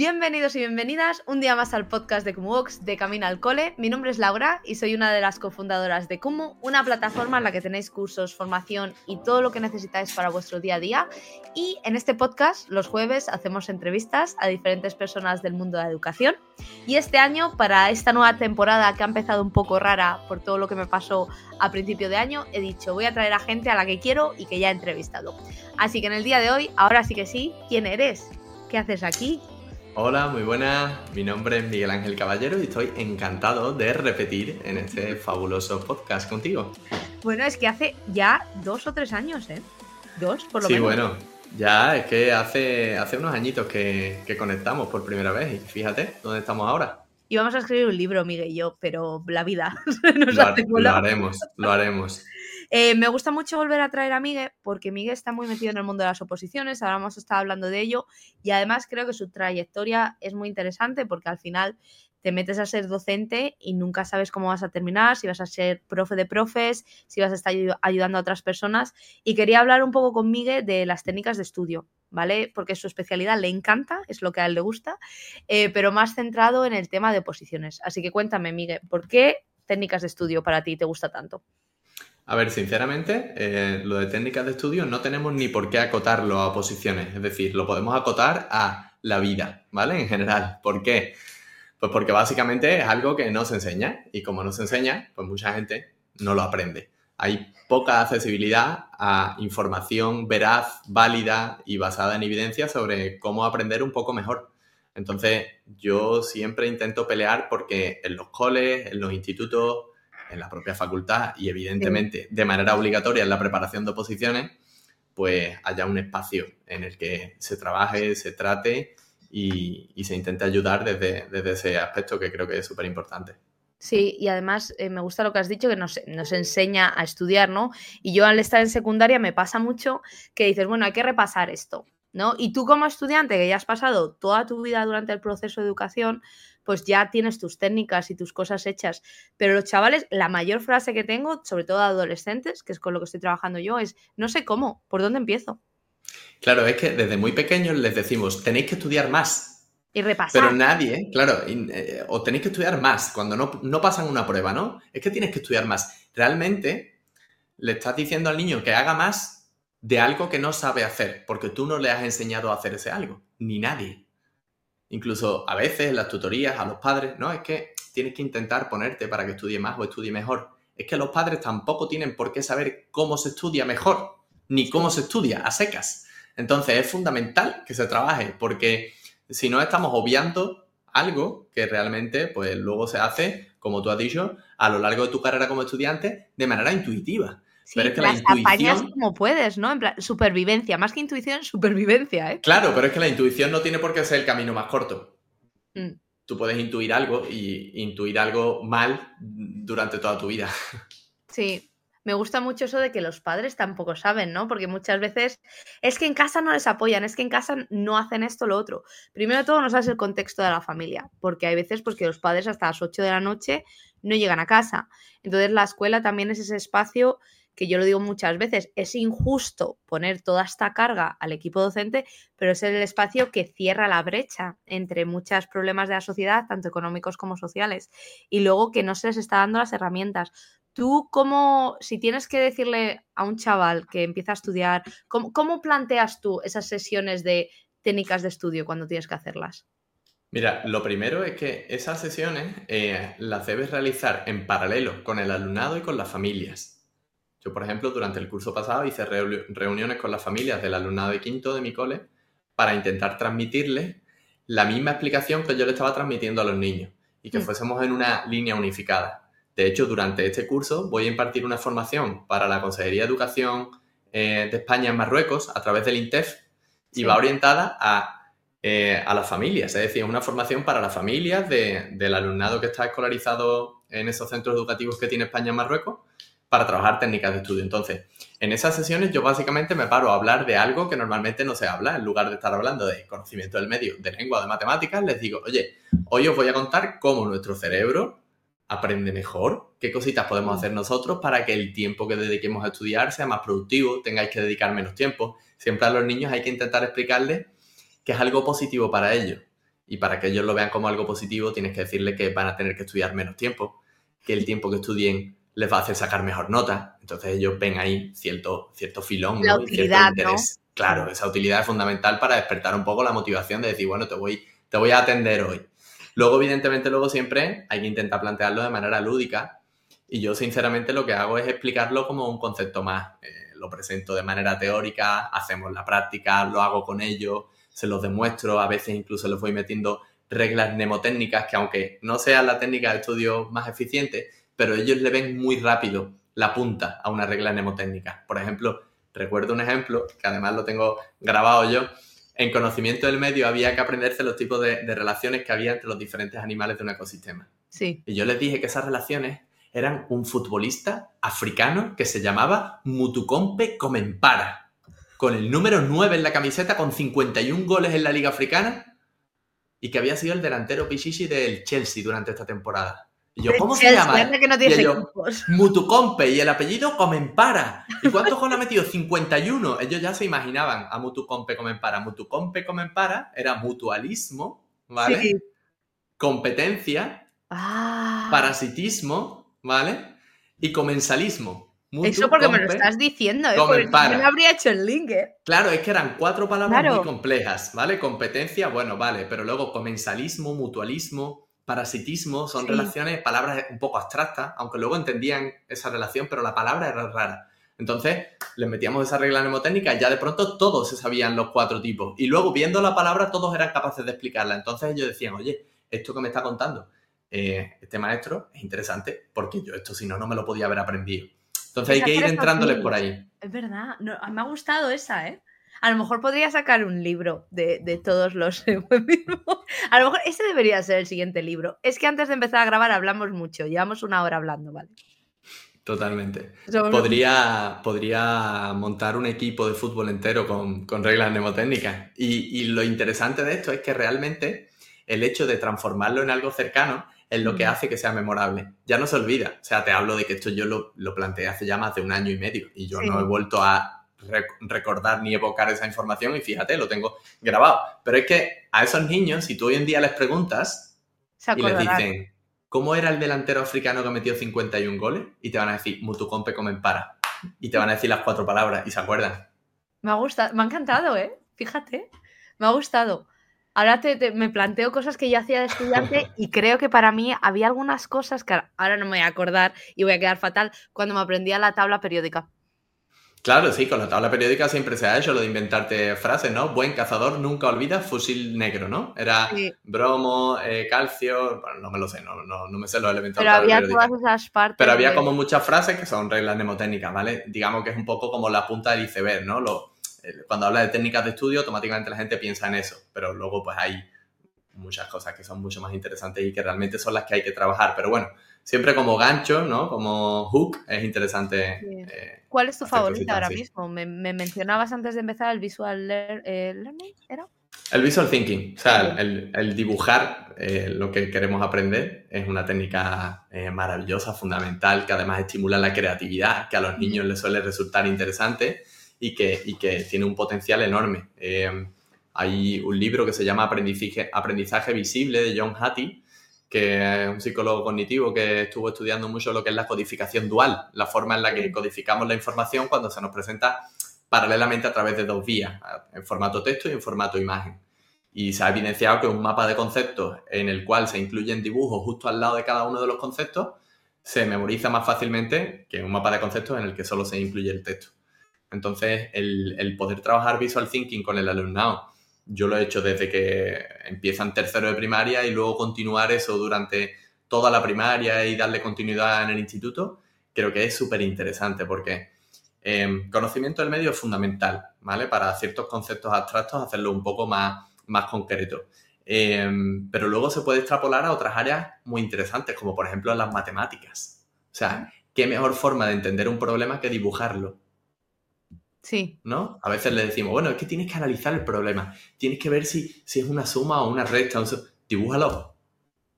Bienvenidos y bienvenidas un día más al podcast de Kumubox de Camino al Cole. Mi nombre es Laura y soy una de las cofundadoras de Kumu, una plataforma en la que tenéis cursos, formación y todo lo que necesitáis para vuestro día a día. Y en este podcast, los jueves, hacemos entrevistas a diferentes personas del mundo de la educación. Y este año, para esta nueva temporada que ha empezado un poco rara por todo lo que me pasó a principio de año, he dicho voy a traer a gente a la que quiero y que ya he entrevistado. Así que en el día de hoy, ahora sí que sí, ¿quién eres? ¿Qué haces aquí? Hola, muy buenas. Mi nombre es Miguel Ángel Caballero y estoy encantado de repetir en este fabuloso podcast contigo. Bueno, es que hace ya dos o tres años, ¿eh? Dos, por lo menos. Sí, bueno, ya es que hace, hace unos añitos que, que conectamos por primera vez y fíjate dónde estamos ahora. Y vamos a escribir un libro, Miguel y yo, pero la vida nos lo, lo haremos, lo haremos. Eh, me gusta mucho volver a traer a Miguel porque Miguel está muy metido en el mundo de las oposiciones, ahora hemos estado hablando de ello y además creo que su trayectoria es muy interesante porque al final te metes a ser docente y nunca sabes cómo vas a terminar, si vas a ser profe de profes, si vas a estar ayudando a otras personas. Y quería hablar un poco con Miguel de las técnicas de estudio, ¿vale? Porque su especialidad le encanta, es lo que a él le gusta, eh, pero más centrado en el tema de oposiciones. Así que cuéntame, Miguel, ¿por qué técnicas de estudio para ti te gusta tanto? A ver, sinceramente, eh, lo de técnicas de estudio no tenemos ni por qué acotarlo a posiciones, es decir, lo podemos acotar a la vida, ¿vale? En general. ¿Por qué? Pues porque básicamente es algo que no se enseña y como no se enseña, pues mucha gente no lo aprende. Hay poca accesibilidad a información veraz, válida y basada en evidencia sobre cómo aprender un poco mejor. Entonces, yo siempre intento pelear porque en los coles, en los institutos, en la propia facultad y evidentemente de manera obligatoria en la preparación de oposiciones, pues haya un espacio en el que se trabaje, se trate y, se intente ayudar desde, desde, ese aspecto que creo que es súper importante. Sí, y además eh, me gusta lo que has dicho, que nos, nos, enseña a estudiar, ¿no? Y yo al estar en secundaria me pasa mucho que dices, bueno, hay que repasar esto, ¿no? Y tú como estudiante que ya has pasado toda tu vida durante el proceso de educación, pues ya tienes tus técnicas y tus cosas hechas. Pero los chavales, la mayor frase que tengo, sobre todo adolescentes, que es con lo que estoy trabajando yo, es, no sé cómo, ¿por dónde empiezo? Claro, es que desde muy pequeños les decimos, tenéis que estudiar más. Y repasar. Pero nadie, claro, eh, o tenéis que estudiar más cuando no, no pasan una prueba, ¿no? Es que tienes que estudiar más. Realmente le estás diciendo al niño que haga más de algo que no sabe hacer, porque tú no le has enseñado a hacer ese algo, ni nadie incluso a veces en las tutorías a los padres, no, es que tienes que intentar ponerte para que estudie más o estudie mejor. Es que los padres tampoco tienen por qué saber cómo se estudia mejor, ni cómo se estudia a secas. Entonces es fundamental que se trabaje, porque si no estamos obviando algo que realmente pues luego se hace, como tú has dicho, a lo largo de tu carrera como estudiante de manera intuitiva pero es que la intuición... como puedes, ¿no? En plan, supervivencia, más que intuición, supervivencia, ¿eh? Claro, pero es que la intuición no tiene por qué ser el camino más corto. Mm. Tú puedes intuir algo y intuir algo mal durante toda tu vida. Sí, me gusta mucho eso de que los padres tampoco saben, ¿no? Porque muchas veces es que en casa no les apoyan, es que en casa no hacen esto o lo otro. Primero de todo, no sabes el contexto de la familia, porque hay veces pues, que los padres hasta las 8 de la noche no llegan a casa. Entonces la escuela también es ese espacio que yo lo digo muchas veces, es injusto poner toda esta carga al equipo docente, pero es el espacio que cierra la brecha entre muchos problemas de la sociedad, tanto económicos como sociales, y luego que no se les está dando las herramientas. Tú, cómo, si tienes que decirle a un chaval que empieza a estudiar, ¿cómo, planteas tú esas sesiones de técnicas de estudio cuando tienes que hacerlas? Mira, lo primero es que esas sesiones eh, las debes realizar en paralelo con el alumnado y con las familias. Yo, por ejemplo, durante el curso pasado hice reuniones con las familias del alumnado de quinto de mi cole para intentar transmitirles la misma explicación que yo le estaba transmitiendo a los niños y que mm. fuésemos en una línea unificada. De hecho, durante este curso voy a impartir una formación para la Consejería de Educación eh, de España en Marruecos a través del INTEF y va orientada a eh, a las familias. Es decir, una formación para las familias del alumnado que está escolarizado en esos centros educativos que tiene España en Marruecos para trabajar técnicas de estudio. Entonces, en esas sesiones yo básicamente me paro a hablar de algo que normalmente no se habla. En lugar de estar hablando de conocimiento del medio, de lengua, de matemáticas, les digo, oye, hoy os voy a contar cómo nuestro cerebro aprende mejor, qué cositas podemos hacer nosotros para que el tiempo que dediquemos a estudiar sea más productivo, tengáis que dedicar menos tiempo. Siempre a los niños hay que intentar explicarles que es algo positivo para ellos. Y para que ellos lo vean como algo positivo, tienes que decirles que van a tener que estudiar menos tiempo, que el tiempo que estudien les va a hacer sacar mejor nota. Entonces ellos ven ahí cierto, cierto filón, la utilidad, interés. Claro, esa utilidad es fundamental para despertar un poco la motivación de decir, bueno, te voy, te voy a atender hoy. Luego, evidentemente, luego siempre hay que intentar plantearlo de manera lúdica y yo sinceramente lo que hago es explicarlo como un concepto más. Eh, lo presento de manera teórica, hacemos la práctica, lo hago con ellos, se los demuestro, a veces incluso les voy metiendo reglas mnemotécnicas que aunque no sea la técnica de estudio más eficiente, pero ellos le ven muy rápido la punta a una regla mnemotécnica. Por ejemplo, recuerdo un ejemplo, que además lo tengo grabado yo, en conocimiento del medio había que aprenderse los tipos de, relaciones que había entre los diferentes animales de un ecosistema. Sí. Y yo les dije que esas relaciones eran un futbolista africano que se llamaba Mutukompe Comenpara, con el número 9 en la camiseta, con 51 goles en la Liga Africana, y que había sido el delantero Pichichi del Chelsea durante esta temporada. Y yo, ¿cómo se llama? Que no y yo, Mutucompe y el apellido Comenpara. ¿Y cuántos goles ha metido? 51. Ellos ya se imaginaban a Mutucompe Comenpara. Mutucompe Comenpara era mutualismo, ¿vale? Competencia, ah. parasitismo, ¿vale? Y comensalismo. Eso porque me lo estás diciendo, ¿eh? Porque no habría hecho el link, ¿eh? Claro, es que eran cuatro palabras muy complejas, ¿vale? Competencia, bueno, vale, pero luego comensalismo, mutualismo, parasitismo, son relaciones, palabras un poco abstractas, aunque luego entendían esa relación, pero la palabra era rara. Entonces, les metíamos esa regla mnemotécnica y ya de pronto todos se sabían los cuatro tipos. Y luego, viendo la palabra, todos eran capaces de explicarla. Entonces ellos decían, oye, esto que me está contando eh, este maestro es interesante, porque yo esto si no, no me lo podía haber aprendido. Entonces hay que ir entrándoles por ahí. Es verdad, me ha gustado esa, ¿eh? A lo mejor podría sacar un libro de, todos los A lo mejor ese debería ser el siguiente libro. Es que antes de empezar a grabar hablamos mucho, llevamos una hora hablando, ¿vale? Totalmente. Podría, podría montar un equipo de fútbol entero con, reglas mnemotécnicas. Y, lo interesante de esto es que realmente el hecho de transformarlo en algo cercano es lo que hace que sea memorable. Ya no se olvida. O sea, te hablo de que esto yo lo, lo planteé hace ya más de un año y medio y yo no he vuelto a recordar ni evocar esa información y fíjate, lo tengo grabado. Pero es que a esos niños, si tú hoy en día les preguntas y les dicen, ¿cómo era el delantero africano que metió 51 goles? Y te van a decir, Mutucompe comen para. Y te van a decir las cuatro palabras y se acuerdan. Me ha gustado, me ha encantado, ¿eh? Fíjate, me ha gustado. Ahora te, me planteo cosas que yo hacía de estudiante y creo que para mí había algunas cosas que ahora no me voy a acordar y voy a quedar fatal cuando me aprendía la tabla periódica. Claro, sí, con la tabla periódica siempre se ha hecho lo de inventarte frases, ¿no? Buen cazador nunca olvida fusil negro, ¿no? Era bromo, eh, calcio, bueno, no me lo sé, no, no, no me sé los elementos. Pero había todas esas partes. Pero había como muchas frases que son reglas mnemotécnicas, ¿vale? Digamos que es un poco como la punta del iceberg, ¿no? Lo, eh, cuando habla de técnicas de estudio, automáticamente la gente piensa en eso, pero luego pues hay muchas cosas que son mucho más interesantes y que realmente son las que hay que trabajar. Pero bueno, siempre como gancho, ¿no? Como hook, es interesante. Eh, ¿Cuál es tu favorita ahora mismo? Me, mencionabas antes de empezar el Visual eh, Learning, ¿era? El Visual Thinking, o sea, el, dibujar eh, lo que queremos aprender es una técnica maravillosa, fundamental, que además estimula la creatividad, que a los niños les suele resultar interesante y que, y que tiene un potencial enorme. Hay un libro que se llama Aprendizaje, Aprendizaje Visible de John Hattie, que es un psicólogo cognitivo que estuvo estudiando mucho lo que es la codificación dual, la forma en la que codificamos la información cuando se nos presenta paralelamente a través de dos vías, en formato texto y en formato imagen. Y se ha evidenciado que un mapa de conceptos en el cual se incluyen dibujos justo al lado de cada uno de los conceptos se memoriza más fácilmente que un mapa de conceptos en el que solo se incluye el texto. Entonces, el, el poder trabajar visual thinking con el alumnado yo lo he hecho desde que empiezan tercero de primaria y luego continuar eso durante toda la primaria y darle continuidad en el instituto, creo que es súper interesante porque eh, conocimiento del medio es fundamental, ¿vale? Para ciertos conceptos abstractos hacerlo un poco más, más concreto. Em, pero luego se puede extrapolar a otras áreas muy interesantes, como por ejemplo las matemáticas. O sea, ¿qué mejor forma de entender un problema que dibujarlo? Sí. ¿No? A veces le decimos, bueno, es que tienes que analizar el problema. Tienes que ver si, si es una suma o una resta. Dibújalo.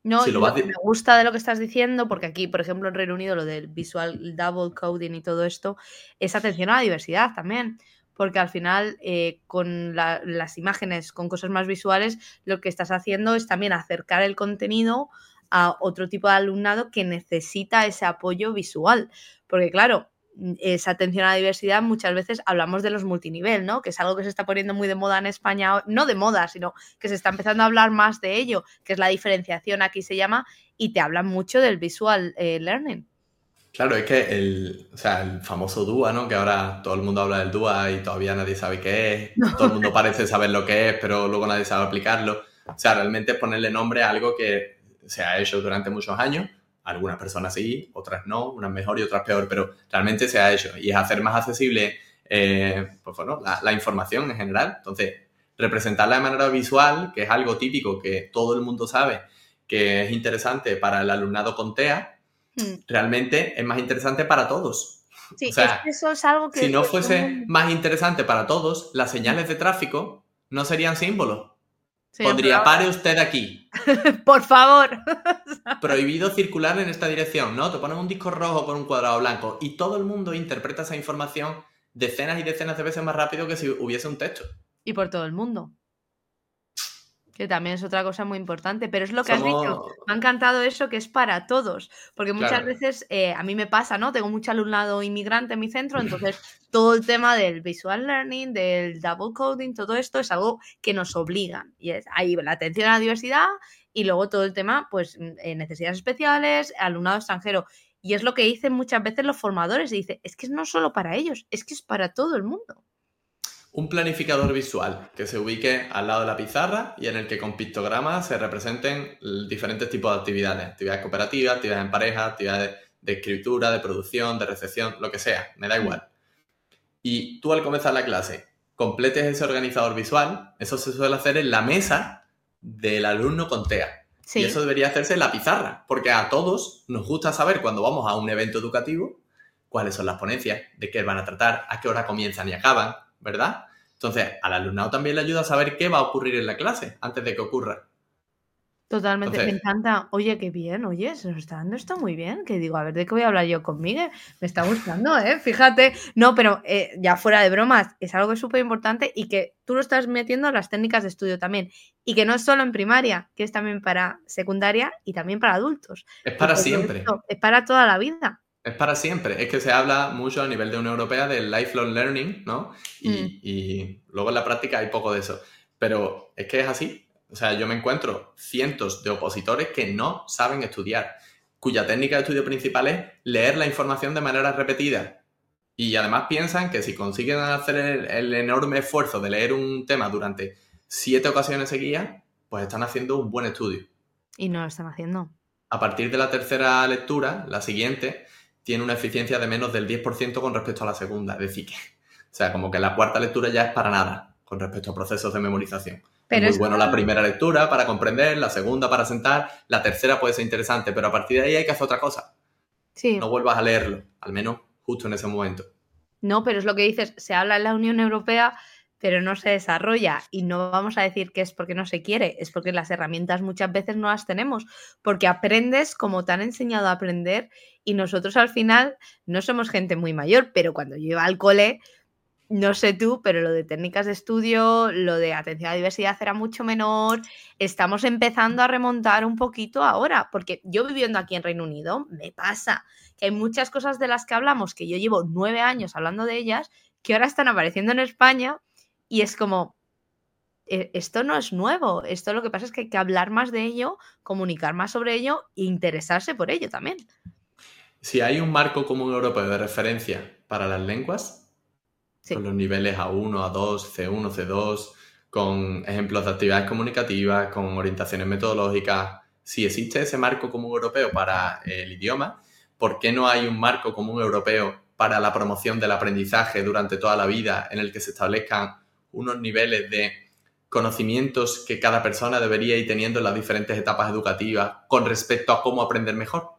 No, lo, que me gusta de lo que estás diciendo, porque aquí, por ejemplo, en Reino Unido, lo del visual double coding y todo esto, es atención a la diversidad también. Porque al final, eh, con las imágenes, con cosas más visuales, lo que estás haciendo es también acercar el contenido a otro tipo de alumnado que necesita ese apoyo visual. Porque claro, esa atención a la diversidad, muchas veces hablamos de los multinivel, ¿no? Que es algo que se está poniendo muy de moda en España, no de moda, sino que se está empezando a hablar más de ello, que es la diferenciación, aquí se llama, y te hablan mucho del visual eh, learning. Claro, es que el, o sea, el famoso DUA, ¿no? Que ahora todo el mundo habla del DUA y todavía nadie sabe qué es, todo el mundo parece saber lo que es, pero luego nadie sabe aplicarlo. O sea, realmente ponerle nombre a algo que se ha hecho durante muchos años algunas personas sí, otras no, unas mejor y otras peor, pero realmente se ha hecho y es hacer más accesible eh, pues bueno, la, información en general. Entonces, representarla de manera visual, que es algo típico que todo el mundo sabe que es interesante para el alumnado con TEA, hmm. realmente es más interesante para todos. Sí, eso es algo que... Si no fuese más interesante para todos, las señales de tráfico no serían símbolos Pondría, pare usted aquí. Por favor. Prohibido circular en esta dirección, ¿no? Te ponen un disco rojo con un cuadrado blanco y todo el mundo interpreta esa información decenas y decenas de veces más rápido que si hubiese un texto. Y por todo el mundo. Que también es otra cosa muy importante, pero es lo que has dicho. Me ha encantado eso que es para todos, porque muchas veces eh, a mí me pasa, ¿no? Tengo mucho alumnado inmigrante en mi centro, entonces todo el tema del visual learning, del double coding, todo esto es algo que nos obligan. Y es ahí la atención a la diversidad y luego todo el tema, pues, eh, necesidades especiales, alumnado extranjero. Y es lo que dicen muchas veces los formadores, y dice, es que no solo para ellos, es que es para todo el mundo. Un planificador visual que se ubique al lado de la pizarra y en el que con pictogramas se representen diferentes tipos de actividades. Actividades cooperativas, actividades en pareja, actividades de escritura, de producción, de recepción, lo que sea, me da igual. Y tú al comenzar la clase completes ese organizador visual, eso se suele hacer en la mesa del alumno con TEA. Y eso debería hacerse en la pizarra, porque a todos nos gusta saber cuando vamos a un evento educativo cuáles son las ponencias, de qué van a tratar, a qué hora comienzan y acaban, ¿verdad? Entonces, al alumnado también le ayuda a saber qué va a ocurrir en la clase antes de que ocurra. Totalmente, me encanta. Oye, qué bien, oye, se nos está dando esto muy bien. Que digo, a ver, ¿de qué voy a hablar yo conmigo? Me está gustando, ¿eh? Fíjate. No, pero eh, ya fuera de bromas, es algo súper importante y que tú lo estás metiendo en las técnicas de estudio también. Y que no es solo en primaria, que es también para secundaria y también para adultos. Es para siempre. es para toda la vida. Es para siempre. Es que se habla mucho a nivel de Unión Europea del lifelong learning, ¿no? Y, mm. y, luego en la práctica hay poco de eso. Pero es que es así. O sea, yo me encuentro cientos de opositores que no saben estudiar, cuya técnica de estudio principal es leer la información de manera repetida. Y además piensan que si consiguen hacer el, enorme esfuerzo de leer un tema durante siete ocasiones seguidas, pues están haciendo un buen estudio. Y no lo están haciendo. A partir de la tercera lectura, la siguiente, tiene una eficiencia de menos del 10% con respecto a la segunda. Es decir, que, o sea, como que la cuarta lectura ya es para nada con respecto a procesos de memorización. Pero es muy bueno la primera lectura para comprender, la segunda para sentar, la tercera puede ser interesante, pero a partir de ahí hay que hacer otra cosa. Sí. No vuelvas a leerlo, al menos justo en ese momento. No, pero es lo que dices, se habla en la Unión Europea, pero no se desarrolla y no vamos a decir que es porque no se quiere, es porque las herramientas muchas veces no las tenemos, porque aprendes como te han enseñado a aprender y nosotros al final no somos gente muy mayor, pero cuando yo iba al cole no sé tú, pero lo de técnicas de estudio, lo de atención a la diversidad era mucho menor. Estamos empezando a remontar un poquito ahora, porque yo viviendo aquí en Reino Unido, me pasa que hay muchas cosas de las que hablamos, que yo llevo nueve años hablando de ellas, que ahora están apareciendo en España y es como, e, esto no es nuevo, esto lo que pasa es que hay que hablar más de ello, comunicar más sobre ello e interesarse por ello también. Si hay un marco común europeo de referencia para las lenguas, con los niveles A1, A2, C1, C2, con ejemplos de actividades comunicativas, con orientaciones metodológicas. Si existe ese marco común europeo para el idioma, ¿por qué no hay un marco común europeo para la promoción del aprendizaje durante toda la vida en el que se establezcan unos niveles de conocimientos que cada persona debería ir teniendo en las diferentes etapas educativas con respecto a cómo aprender mejor.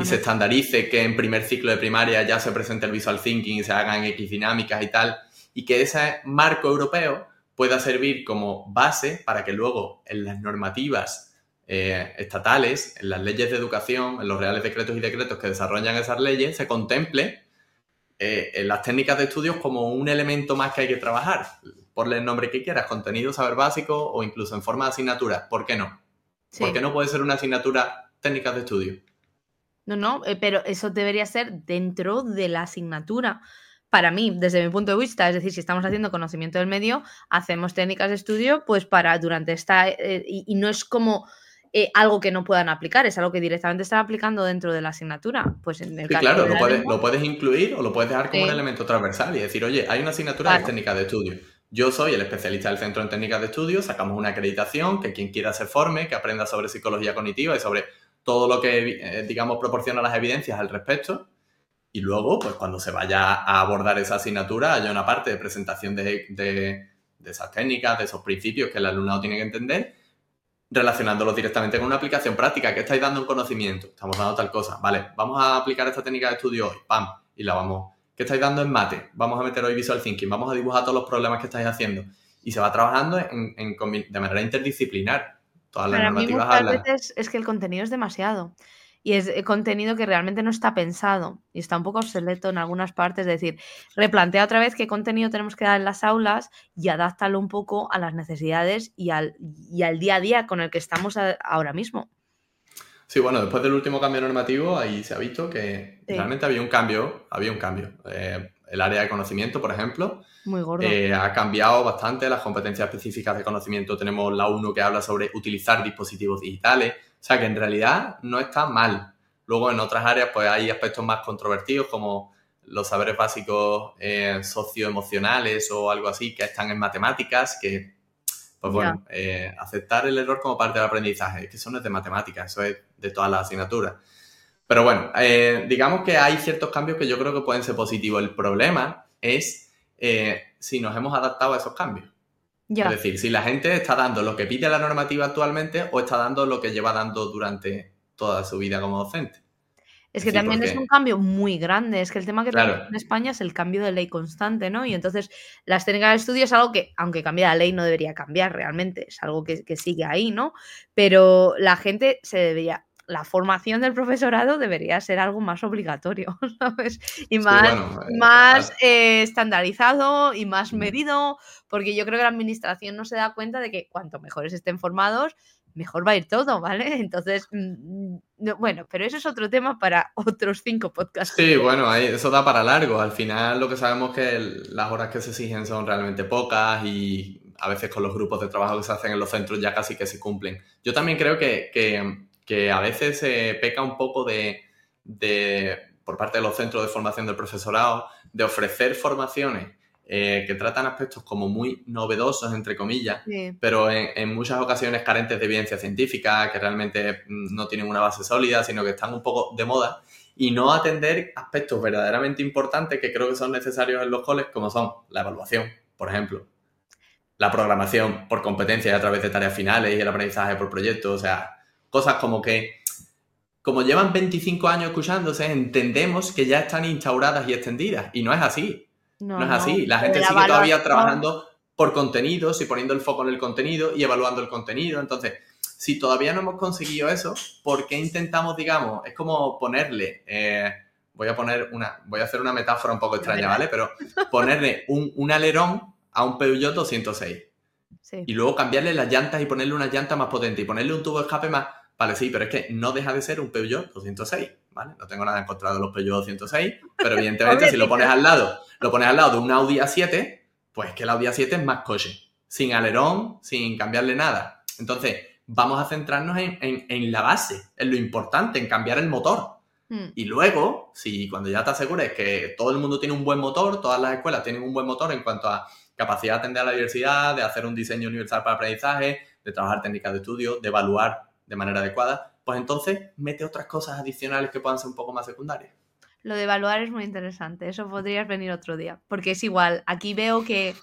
Y se estandarice que en primer ciclo de primaria ya se presente el visual thinking y se hagan X dinámicas y tal, y que ese marco europeo pueda servir como base para que luego en las normativas eh, estatales, en las leyes de educación, en los reales decretos y decretos que desarrollan esas leyes, se contemple eh, en las técnicas de estudios como un elemento más que hay que trabajar ponle el nombre que quieras, contenido, saber básico o incluso en forma de asignatura. ¿Por qué no? ¿Por qué no puede ser una asignatura técnicas de estudio? No, no, eh, pero eso debería ser dentro de la asignatura. Para mí, desde mi punto de vista, es decir, si estamos haciendo conocimiento del medio, hacemos técnicas de estudio, pues para durante esta. Eh, y, no es como eh, algo que no puedan aplicar, es algo que directamente están aplicando dentro de la asignatura. Pues en el sí, claro, lo puedes, lo puedes, incluir o lo puedes dejar como un elemento transversal y decir, oye, hay una asignatura de técnicas de estudio yo soy el especialista del Centro en Técnicas de Estudio, sacamos una acreditación, que quien quiera se forme, que aprenda sobre psicología cognitiva y sobre todo lo que, eh, digamos, proporciona las evidencias al respecto. Y luego, pues cuando se vaya a abordar esa asignatura, haya una parte de presentación de, esas técnicas, de esos principios que el alumnado tiene que entender, relacionándolos directamente con una aplicación práctica. ¿Qué estáis dando en conocimiento? Estamos dando tal cosa. Vale, vamos a aplicar esta técnica de estudio hoy. ¡Pam! Y la vamos ¿Qué estáis dando en mate? Vamos a meter hoy Visual Thinking, vamos a dibujar todos los problemas que estáis haciendo. Y se va trabajando de manera interdisciplinar. Todas las Para mí muchas veces es que el contenido es demasiado. Y es eh, contenido que realmente no está pensado y está un poco obsoleto en algunas partes. Es decir, replantea otra vez qué contenido tenemos que dar en las aulas y adáptalo un poco a las necesidades y al, y al día a día con el que estamos ahora mismo. Sí, bueno, después del último cambio normativo, ahí se ha visto que realmente había un cambio, había un cambio. Eh, el área de conocimiento, por ejemplo, eh, ha cambiado bastante las competencias específicas de conocimiento. Tenemos la 1 que habla sobre utilizar dispositivos digitales, o sea que en realidad no está mal. Luego en otras áreas pues hay aspectos más controvertidos como los saberes básicos eh, socioemocionales o algo así que están en matemáticas, que pues bueno, eh, aceptar el error como parte del aprendizaje, que eso no es de matemáticas, eso es de todas las asignaturas. Pero bueno, eh, digamos que hay ciertos cambios que yo creo que pueden ser positivos. El problema es eh, si nos hemos adaptado a esos cambios. Es decir, si la gente está dando lo que pide la normativa actualmente o está dando lo que lleva dando durante toda su vida como docente. Es que también es un cambio muy grande. Es que el tema que tenemos en España es el cambio de ley constante, ¿no? Y entonces las técnicas de estudio es algo que, aunque cambie la ley, no debería cambiar realmente. Es algo que, sigue ahí, ¿no? Pero la gente se debería. La formación del profesorado debería ser algo más obligatorio, ¿sabes? Y más, eh, más eh, estandarizado y más medido, porque yo creo que la administración no se da cuenta de que cuanto mejores estén formados, mejor va a ir todo, ¿vale? Entonces, mm, mm, bueno, pero eso es otro tema para otros cinco podcasts. Sí, bueno, eso da para largo. Al final lo que sabemos es que las horas que se exigen son realmente pocas y a veces con los grupos de trabajo que se hacen en los centros ya casi que se cumplen. Yo también creo que, a veces se peca un poco de, de, por parte de los centros de formación del profesorado, de ofrecer formaciones eh, que tratan aspectos como muy novedosos, entre comillas, pero en, muchas ocasiones carentes de evidencia científica, que realmente mm, no tienen una base sólida, sino que están un poco de moda, y no atender aspectos verdaderamente importantes que creo que son necesarios en los coles, como son la evaluación, por ejemplo, la programación por competencias a través de tareas finales y el aprendizaje por proyectos, o sea, cosas como que como llevan 25 años escuchándose, entendemos que ya están instauradas y extendidas. Y no es así. No, es así. La gente sigue todavía trabajando por contenidos y poniendo el foco en el contenido y evaluando el contenido. Entonces, si todavía no hemos conseguido eso, ¿por qué intentamos, digamos, es como ponerle, eh, voy a poner una, voy a hacer una metáfora un poco extraña, ¿vale? Pero ponerle un, alerón a un Peugeot 206 y luego cambiarle las llantas y ponerle una llanta más potente y ponerle un tubo de escape más, vale, sí, pero es que no deja de ser un Peugeot 206. ¿vale? No tengo nada en contra de los Peugeot 106, pero evidentemente si lo pones al lado, lo pones al lado de un Audi A7, pues que el Audi A7 es más coche, sin alerón, sin cambiarle nada. Entonces, vamos a centrarnos en, la base, en lo importante, en cambiar el motor. Hmm. Y luego, si cuando ya te asegures que todo el mundo tiene un buen motor, todas las escuelas tienen un buen motor en cuanto a capacidad de atender a la diversidad, de hacer un diseño universal para aprendizaje, de trabajar técnicas de estudio, de evaluar de manera adecuada, pues entonces mete otras cosas adicionales que puedan ser un poco más secundarias. Lo de evaluar es muy interesante. Eso podrías venir otro día. Porque es igual. Aquí veo que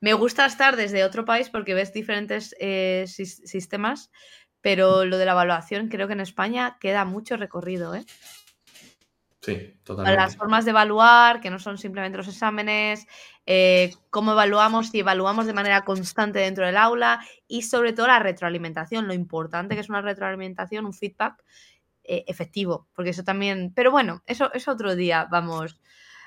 me gusta estar desde otro país porque ves diferentes eh, sistemas. Pero lo de la evaluación creo que en España queda mucho recorrido, ¿eh? Sí, totalmente. Las formas de evaluar, que no son simplemente los exámenes, eh, cómo evaluamos, si evaluamos de manera constante dentro del aula y sobre todo la retroalimentación, lo importante que es una retroalimentación, un feedback eh, efectivo, porque eso también, pero bueno, eso es otro día, vamos.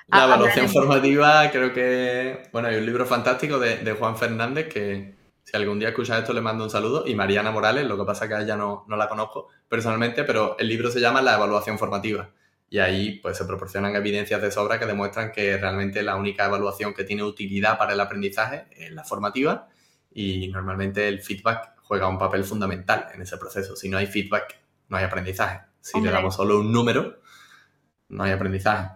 La evaluación formativa, creo que, bueno, hay un libro fantástico de, Juan Fernández que si algún día escuchas esto le mando un saludo y Mariana Morales, lo que pasa que a ella no, no la conozco personalmente, pero el libro se llama La evaluación formativa y ahí pues se proporcionan evidencias de sobra que demuestran que realmente la única evaluación que tiene utilidad para el aprendizaje es la formativa y normalmente el feedback juega un papel fundamental en ese proceso. Si no hay feedback, no hay aprendizaje. Si le damos solo un número, no hay aprendizaje.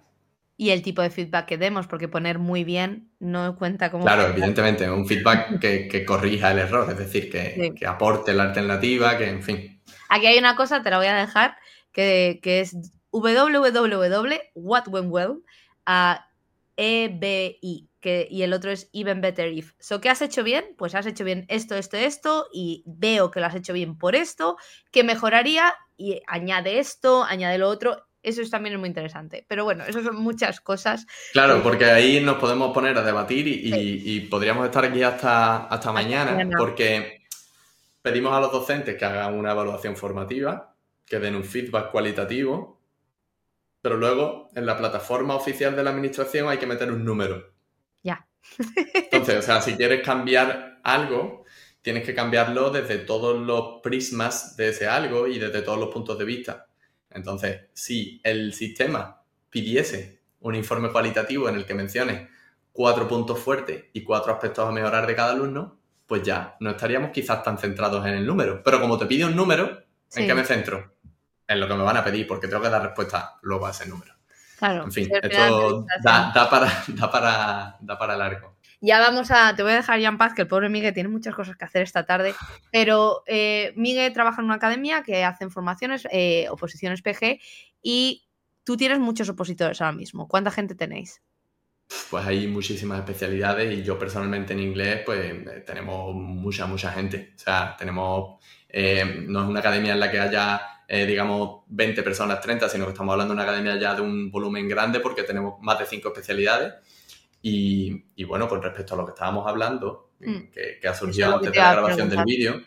Y el tipo de feedback que demos, porque poner muy bien no cuenta como... Claro, evidentemente, un feedback que, corrija el error, es decir, que, que, aporte la alternativa, que en fin. Aquí hay una cosa, te la voy a dejar, que, que es www.what a EBI, que, y el otro es Even Better If. So, ¿qué has hecho bien? Pues has hecho bien esto, esto, esto, y veo que lo has hecho bien por esto, que mejoraría, y añade esto, añade lo otro. Eso es también muy interesante. Pero bueno, eso son muchas cosas. Claro, porque ahí nos podemos poner a debatir y, podríamos estar aquí hasta, hasta mañana, porque pedimos a los docentes que hagan una evaluación formativa, que den un feedback cualitativo pero luego en la plataforma oficial de la administración hay que meter un número. Ya. Entonces, o sea, si quieres cambiar algo, tienes que cambiarlo desde todos los prismas de ese algo y desde todos los puntos de vista. Entonces, si el sistema pidiese un informe cualitativo en el que mencione cuatro puntos fuertes y cuatro aspectos a mejorar de cada alumno, pues ya no estaríamos quizás tan centrados en el número. Pero como te pide un número, ¿en qué me centro? En lo que me van a pedir, porque tengo que dar respuesta luego a ese número. Claro. En fin, esto da, para, da, para, da para largo. Ya vamos a, te voy a dejar ya en paz, que el pobre Miguel tiene muchas cosas que hacer esta tarde, pero eh, Miguel trabaja en una academia que hacen formaciones, eh, oposiciones PG, y tú tienes muchos opositores ahora mismo. ¿Cuánta gente tenéis? Pues hay muchísimas especialidades y yo personalmente en inglés, pues tenemos mucha, mucha gente. O sea, tenemos, eh, no es una academia en la que haya eh, digamos, 20 personas, 30, sino que estamos hablando de una academia ya de un volumen grande porque tenemos más de 5 especialidades. Y, y, bueno, con respecto a lo que estábamos hablando, mm. que, que, ha surgido antes de la grabación del vídeo,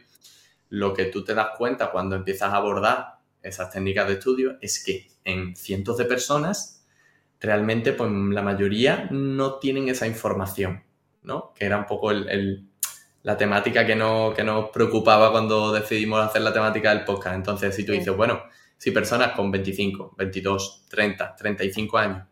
lo que tú te das cuenta cuando empiezas a abordar esas técnicas de estudio es que en cientos de personas realmente pues la mayoría no tienen esa información, ¿no? Que era un poco el la temática que, no, que nos preocupaba cuando decidimos hacer la temática del podcast. Entonces, si tú dices, bueno, si personas con 25, 22, 30, 35 años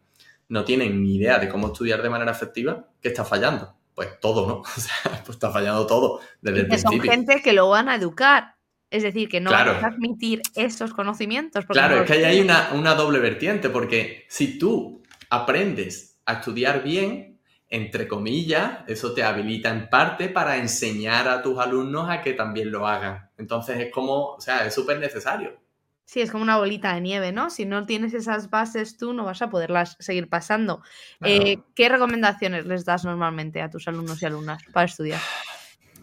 no tienen ni idea de cómo estudiar de manera efectiva, ¿qué está fallando? Pues todo, ¿no? O sea, pues está fallando todo desde el principio. Son gente que lo van a educar. Es decir, que no van a transmitir esos conocimientos. Claro, es que ahí hay una, una doble vertiente, porque si tú aprendes a estudiar bien, entre comillas, eso te habilita en parte para enseñar a tus alumnos a que también lo hagan. Entonces es como, o sea, es súper necesario. Sí, es como una bolita de nieve, ¿no? Si no tienes esas bases tú, no vas a poderlas seguir pasando. Eh, ¿Qué recomendaciones les das normalmente a tus alumnos y alumnas para estudiar?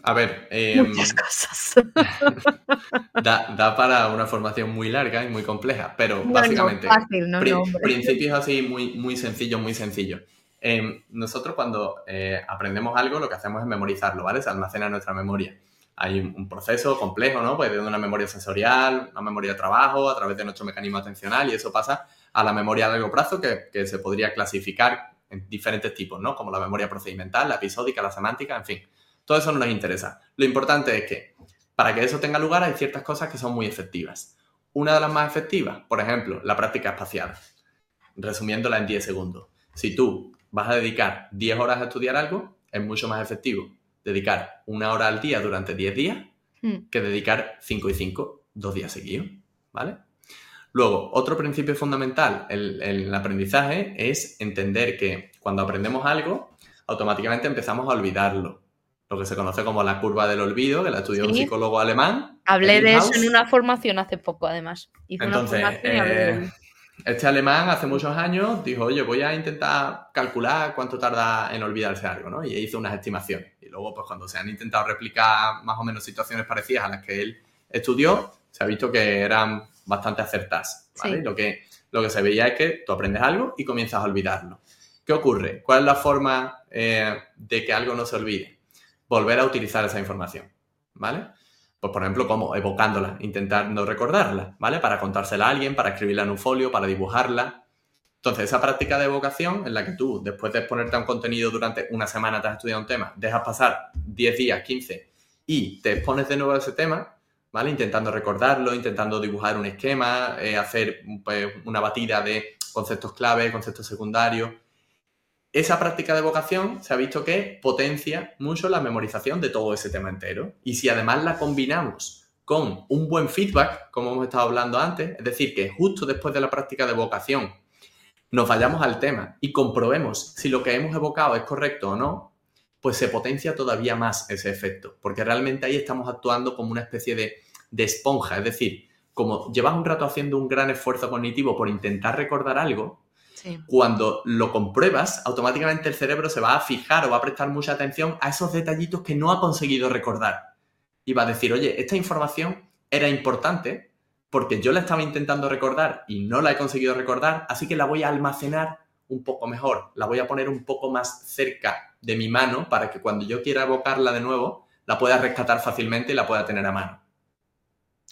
A ver, muchas cosas. da, para una formación muy larga y muy compleja, pero básicamente principios así muy, muy sencillos, muy sencillos. Em, nosotros cuando eh, aprendemos algo lo que hacemos es memorizarlo, ¿vale? Se almacena en nuestra memoria. Hay un, proceso complejo, ¿no? Pues de una memoria sensorial, una memoria de trabajo, a través de nuestro mecanismo atencional y eso pasa a la memoria a largo plazo que, que se podría clasificar en diferentes tipos, ¿no? Como la memoria procedimental, la episódica, la semántica, en fin. Todo eso no nos interesa. Lo importante es que para que eso tenga lugar hay ciertas cosas que son muy efectivas. Una de las más efectivas, por ejemplo, la práctica espacial. Resumiéndola en 10 segundos. Si tú vas a dedicar 10 horas a estudiar algo, es mucho más efectivo dedicar una hora al día durante 10 días hmm. que dedicar 5 y 5 dos días seguidos, ¿vale? Luego, otro principio fundamental en el, aprendizaje es entender que cuando aprendemos algo, automáticamente empezamos a olvidarlo. Lo que se conoce como la curva del olvido, que la estudió un psicólogo alemán. Hablé de eso en una formación hace poco, además. Entonces, eh, Este alemán hace muchos años dijo, oye, voy a intentar calcular cuánto tarda en olvidarse algo, ¿no? Y hizo unas estimaciones. Y luego, pues cuando se han intentado replicar más o menos situaciones parecidas a las que él estudió, se ha visto que eran bastante acertadas, ¿vale? Lo, que, lo que se veía es que tú aprendes algo y comienzas a olvidarlo. ¿Qué ocurre? ¿Cuál es la forma eh, de que algo no se olvide? Volver a utilizar esa información, ¿vale? Pues, por ejemplo, como evocándola, intentando recordarla, ¿vale? Para contársela a alguien, para escribirla en un folio, para dibujarla. Entonces, esa práctica de evocación en la que tú, después de exponerte a un contenido durante una semana, te has estudiado un tema, dejas pasar 10 días, 15, y te expones de nuevo a ese tema, ¿vale? Intentando recordarlo, intentando dibujar un esquema, eh, hacer pues, una batida de conceptos clave, conceptos secundarios, esa práctica de vocación se ha visto que potencia mucho la memorización de todo ese tema entero. Y si además la combinamos con un buen feedback, como hemos estado hablando antes, es decir, que justo después de la práctica de vocación nos vayamos al tema y comprobemos si lo que hemos evocado es correcto o no, pues se potencia todavía más ese efecto, porque realmente ahí estamos actuando como una especie de, de esponja, es decir, como llevas un rato haciendo un gran esfuerzo cognitivo por intentar recordar algo, cuando lo compruebas, automáticamente el cerebro se va a fijar o va a prestar mucha atención a esos detallitos que no ha conseguido recordar. Y va a decir, oye, esta información era importante porque yo la estaba intentando recordar y no la he conseguido recordar, así que la voy a almacenar un poco mejor, la voy a poner un poco más cerca de mi mano para que cuando yo quiera evocarla de nuevo, la pueda rescatar fácilmente y la pueda tener a mano.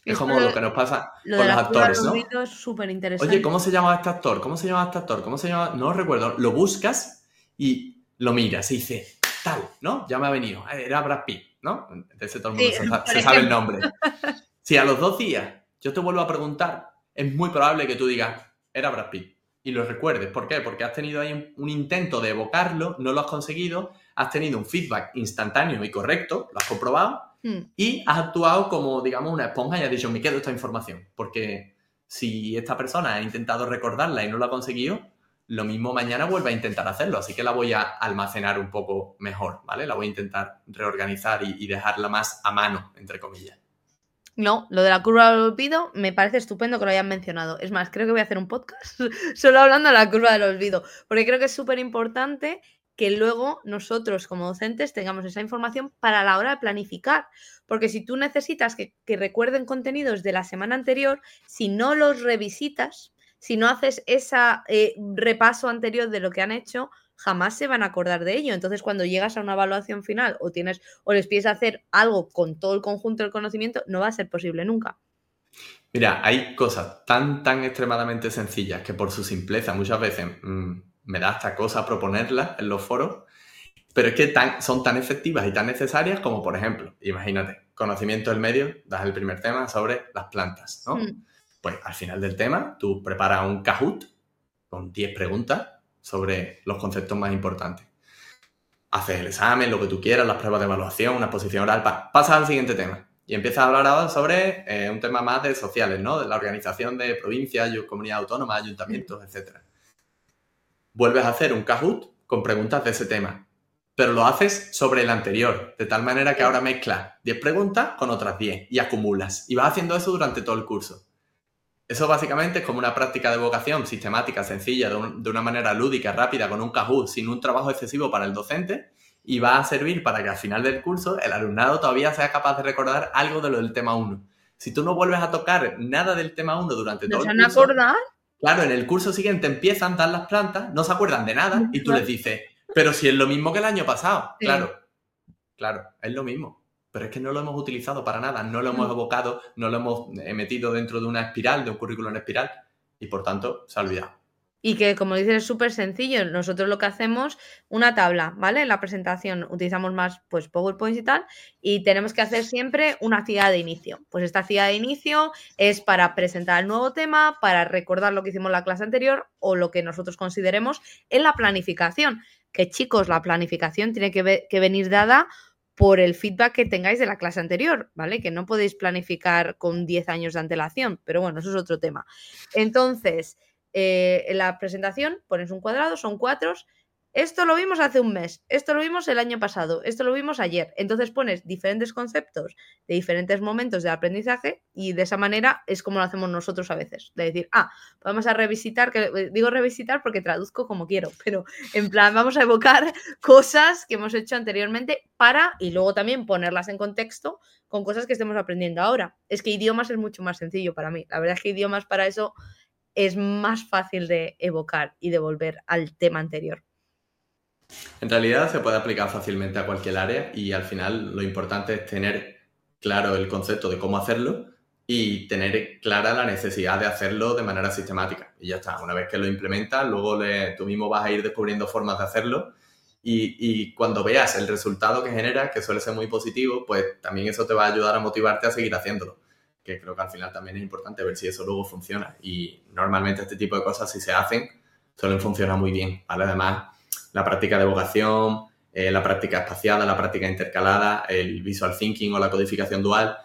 Es como lo que nos pasa con los actores, ¿no? Es súper interesante. Oye, ¿cómo se llama este actor? ¿Cómo se llama este actor? ¿Cómo se llama? No recuerdo. Lo buscas y lo miras y dice, tal, ¿no? Ya me ha venido. Era Brad Pitt, ¿no? Entonces todo el mundo se, sabe el nombre. Si a los dos días yo te vuelvo a preguntar, es muy probable que tú digas, era Brad Pitt. Y lo recuerdes. ¿Por qué? Porque has tenido ahí un intento de evocarlo, no lo has conseguido, has tenido un feedback instantáneo y correcto, lo has comprobado Hmm. Y has actuado como, digamos, una esponja y has dicho, me quedo esta información. Porque si esta persona ha intentado recordarla y no lo ha conseguido, lo mismo mañana vuelve a intentar hacerlo. Así que la voy a almacenar un poco mejor, ¿vale? La voy a intentar reorganizar y, dejarla más a mano, entre comillas. No, lo de la curva del olvido me parece estupendo que lo hayan mencionado. Es más, creo que voy a hacer un podcast solo hablando de la curva del olvido, porque creo que es súper importante que luego nosotros como docentes tengamos esa información para la hora de planificar. Porque si tú necesitas que, recuerden contenidos de la semana anterior, si no los revisitas, si no haces ese eh, repaso anterior de lo que han hecho, jamás se van a acordar de ello. Entonces, cuando llegas a una evaluación final o tienes o les pides hacer algo con todo el conjunto del conocimiento, no va a ser posible nunca. Mira, hay cosas tan, tan extremadamente sencillas que por su simpleza muchas veces mm, me da hasta cosa proponerlas en los foros, pero es que tan, son tan efectivas y tan necesarias como, por ejemplo, imagínate, conocimiento del medio, das el primer tema sobre las plantas, ¿no? Hmm. Pues al final del tema, tú preparas un Kahoot con 10 preguntas sobre los conceptos más importantes. Haces el examen, lo que tú quieras, las pruebas de evaluación, una exposición oral, pasas al siguiente tema. Y empiezas a hablar ahora sobre eh, un tema más de sociales, ¿no? De la organización de provincias, comunidades autónomas, ayuntamientos, etc vuelves a hacer un Kahoot con preguntas de ese tema, pero lo haces sobre el anterior, de tal manera que ahora mezclas 10 preguntas con otras 10 y acumulas. Y vas haciendo eso durante todo el curso. Eso básicamente es como una práctica de vocación sistemática, sencilla, de, una manera lúdica, rápida, con un Kahoot, sin un trabajo excesivo para el docente, y va a servir para que al final del curso el alumnado todavía sea capaz de recordar algo de lo del tema 1. Si tú no vuelves a tocar nada del tema 1 durante todo el curso... acordar? Claro, en el curso siguiente empiezan a dar las plantas, no se acuerdan de nada y tú les dices, pero si es lo mismo que el año pasado. Claro, claro, es lo mismo. Pero es que no lo hemos utilizado para nada, no lo hemos evocado, no lo hemos metido dentro de una espiral, de un currículum en espiral, y por tanto se ha olvidado. Y que, como dices, es súper sencillo. Nosotros lo que hacemos, una tabla, ¿vale? En la presentación utilizamos más pues PowerPoint y tal, y tenemos que hacer siempre una actividad de inicio. Pues esta actividad de inicio es para presentar el nuevo tema, para recordar lo que hicimos en la clase anterior o lo que nosotros consideremos en la planificación. Que chicos, la planificación tiene que, que venir dada por el feedback que tengáis de la clase anterior, ¿vale? Que no podéis planificar con 10 años de antelación, pero bueno, eso es otro tema. Entonces, eh, en la presentación pones un cuadrado, son cuatro, esto lo vimos hace un mes, esto lo vimos el año pasado, esto lo vimos ayer. Entonces pones diferentes conceptos de diferentes momentos de aprendizaje y de esa manera es como lo hacemos nosotros a veces. De decir, ah, vamos a revisitar, que digo revisitar porque traduzco como quiero, pero en plan vamos a evocar cosas que hemos hecho anteriormente para y luego también ponerlas en contexto con cosas que estemos aprendiendo ahora. Es que idiomas es mucho más sencillo para mí. La verdad es que idiomas para eso es más fácil de evocar y de volver al tema anterior. En realidad se puede aplicar fácilmente a cualquier área y al final lo importante es tener claro el concepto de cómo hacerlo y tener clara la necesidad de hacerlo de manera sistemática. Y ya está, una vez que lo implementas, luego tú mismo vas a ir descubriendo formas de hacerlo y, y, cuando veas el resultado que genera, que suele ser muy positivo, pues también eso te va a ayudar a motivarte a seguir haciéndolo. Que creo que al final también es importante ver si eso luego funciona. Y normalmente este tipo de cosas, si se hacen, suelen funcionar muy bien. ¿vale? Además, la práctica de vocación, eh, la práctica espaciada, la práctica intercalada, el visual thinking o la codificación dual,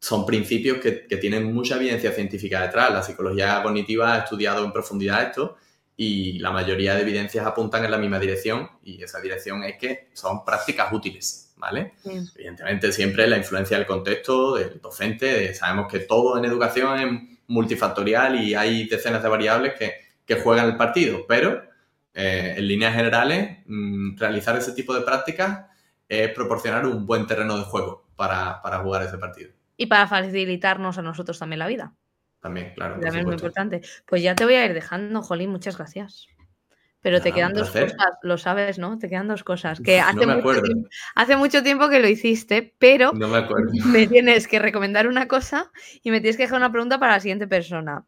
son principios que, tienen mucha evidencia científica detrás. La psicología cognitiva ha estudiado en profundidad esto y la mayoría de evidencias apuntan en la misma dirección y esa dirección es que son prácticas útiles, ¿vale? Evidentemente siempre la influencia del contexto, del docente, sabemos que todo en educación es multifactorial y hay decenas de variables que, que juegan el partido, pero eh, en líneas generales, mm, realizar ese tipo de prácticas es proporcionar un buen terreno de juego para, jugar ese partido. Y para facilitarnos a nosotros también la vida. También, claro. También es muy importante. Pues ya te voy a ir dejando, Jolín, muchas gracias. Pero te quedan dos cosas, lo sabes, ¿no? Te quedan dos cosas. Que hace, mucho tiempo, hace mucho tiempo que lo hiciste, pero no me, me tienes que recomendar una cosa y me tienes que dejar una pregunta para la siguiente persona.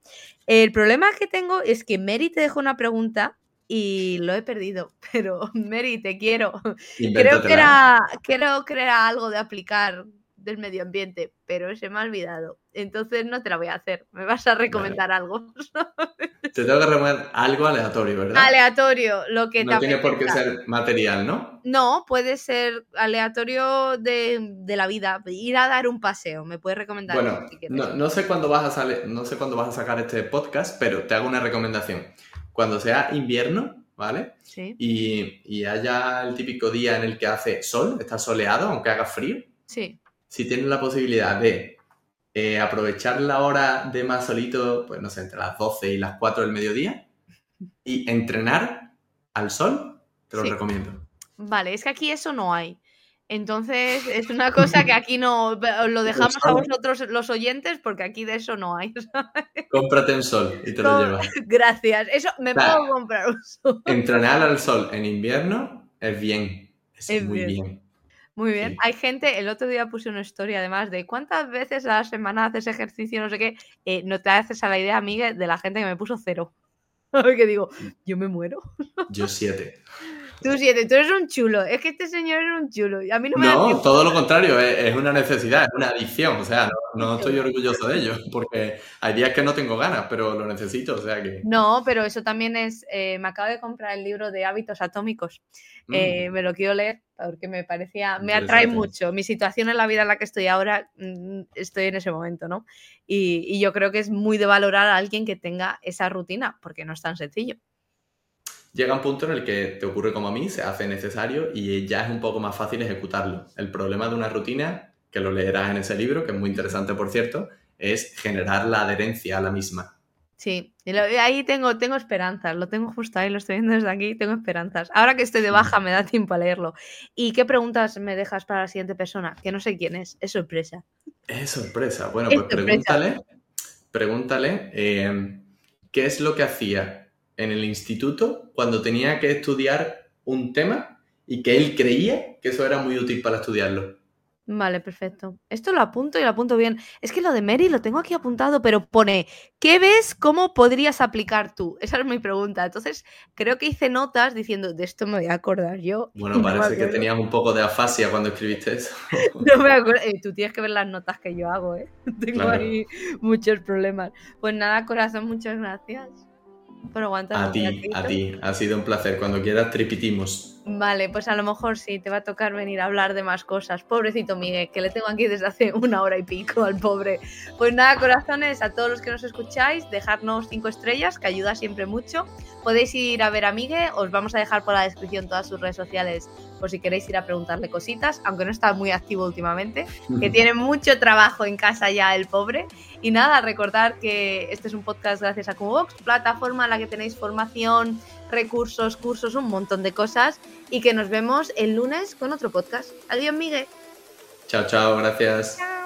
El problema que tengo es que Mary te dejó una pregunta y lo he perdido. Pero, Mary, te quiero. Creo que, era, creo que era algo de aplicar del medio ambiente, pero se me ha olvidado. Entonces no te la voy a hacer. Me vas a recomendar algo. te tengo que recomendar algo aleatorio, ¿verdad? Aleatorio, lo que no tiene por qué ser material, ¿no? No, puede ser aleatorio de, la vida. Ir a dar un paseo. Me puedes recomendar. Bueno, no, no, sé cuándo vas a no sé cuándo vas a sacar este podcast, pero te hago una recomendación cuando sea invierno, ¿vale? Sí. Y, haya el típico día en el que hace sol, está soleado, aunque haga frío. Sí. Si tienes la posibilidad de eh, aprovechar la hora de más solito, pues no sé, entre las 12 y las 4 del mediodía, y entrenar al sol, te lo recomiendo. Vale, es que aquí eso no hay. Entonces, es una cosa que aquí no lo dejamos a vosotros los oyentes porque aquí de eso no hay. Cómprate un sol y te lo llevas. Gracias. Eso me puedo comprar un sol. Entrenar al sol en invierno es bien. Es, muy bien. Muy bien. Hay gente, el otro día puse una historia además de cuántas veces a la semana haces ejercicio, no sé qué. Eh, no te haces a la idea, Miguel, de la gente que me puso cero. que digo, yo me muero. Yo siete. Tú siete, tú eres un chulo. Es que este señor es un chulo. A mí no me No, todo lo contrario, es, una necesidad, es una adicción. O sea, no, estoy orgulloso de ello, porque hay días que no tengo ganas, pero lo necesito, o sea que. No, pero eso también es. Eh, me acabo de comprar el libro de hábitos atómicos. Eh, mm. me lo quiero leer porque me parecía. Me atrae mucho. Mi situación en la vida en la que estoy ahora, mm, estoy en ese momento, ¿no? Y, y yo creo que es muy de valorar a alguien que tenga esa rutina, porque no es tan sencillo llega un punto en el que te ocurre como a mí, se hace necesario y ya es un poco más fácil ejecutarlo. El problema de una rutina, que lo leerás en ese libro, que es muy interesante por cierto, es generar la adherencia a la misma. Sí, ahí tengo, tengo esperanzas, lo tengo justo ahí, lo estoy viendo desde aquí, tengo esperanzas. Ahora que estoy de baja me da tiempo a leerlo. ¿Y qué preguntas me dejas para la siguiente persona? Que no sé quién es, es sorpresa. Es sorpresa. Bueno, pues pregúntale, pregúntale eh, qué es lo que hacía en el instituto cuando tenía que estudiar un tema y que él creía que eso era muy útil para estudiarlo. Vale, perfecto. Esto lo apunto y lo apunto bien. Es que lo de Mary lo tengo aquí apuntado, pero pone, ¿qué ves? ¿Cómo podrías aplicar tú? Esa es mi pregunta. Entonces, creo que hice notas diciendo, de esto me voy a acordar yo. Bueno, parece que tenías un poco de afasia cuando escribiste eso. no me acuerdo. Eh, tú tienes que ver las notas que yo hago, ¿eh? Tengo ahí muchos problemas. Pues nada, corazón, muchas gracias. Por aguantar. A ti, a ti. Ha sido un placer. Cuando quieras, tripitimos. Vale, pues a lo mejor sí, te va a tocar venir a hablar de más cosas. Pobrecito Miguel, que le tengo aquí desde hace una hora y pico al pobre. Pues nada, corazones, a todos los que nos escucháis, dejadnos cinco estrellas, que ayuda siempre mucho. Podéis ir a ver a Miguel, os vamos a dejar por la descripción todas sus redes sociales por si queréis ir a preguntarle cositas, aunque no está muy activo últimamente, que tiene mucho trabajo en casa ya el pobre. Y nada, recordar que este es un podcast gracias a Cubox, plataforma en la que tenéis formación, recursos, cursos, un montón de cosas y que nos vemos el lunes con otro podcast. Adiós, Miguel. Chao, chao, gracias. Chao.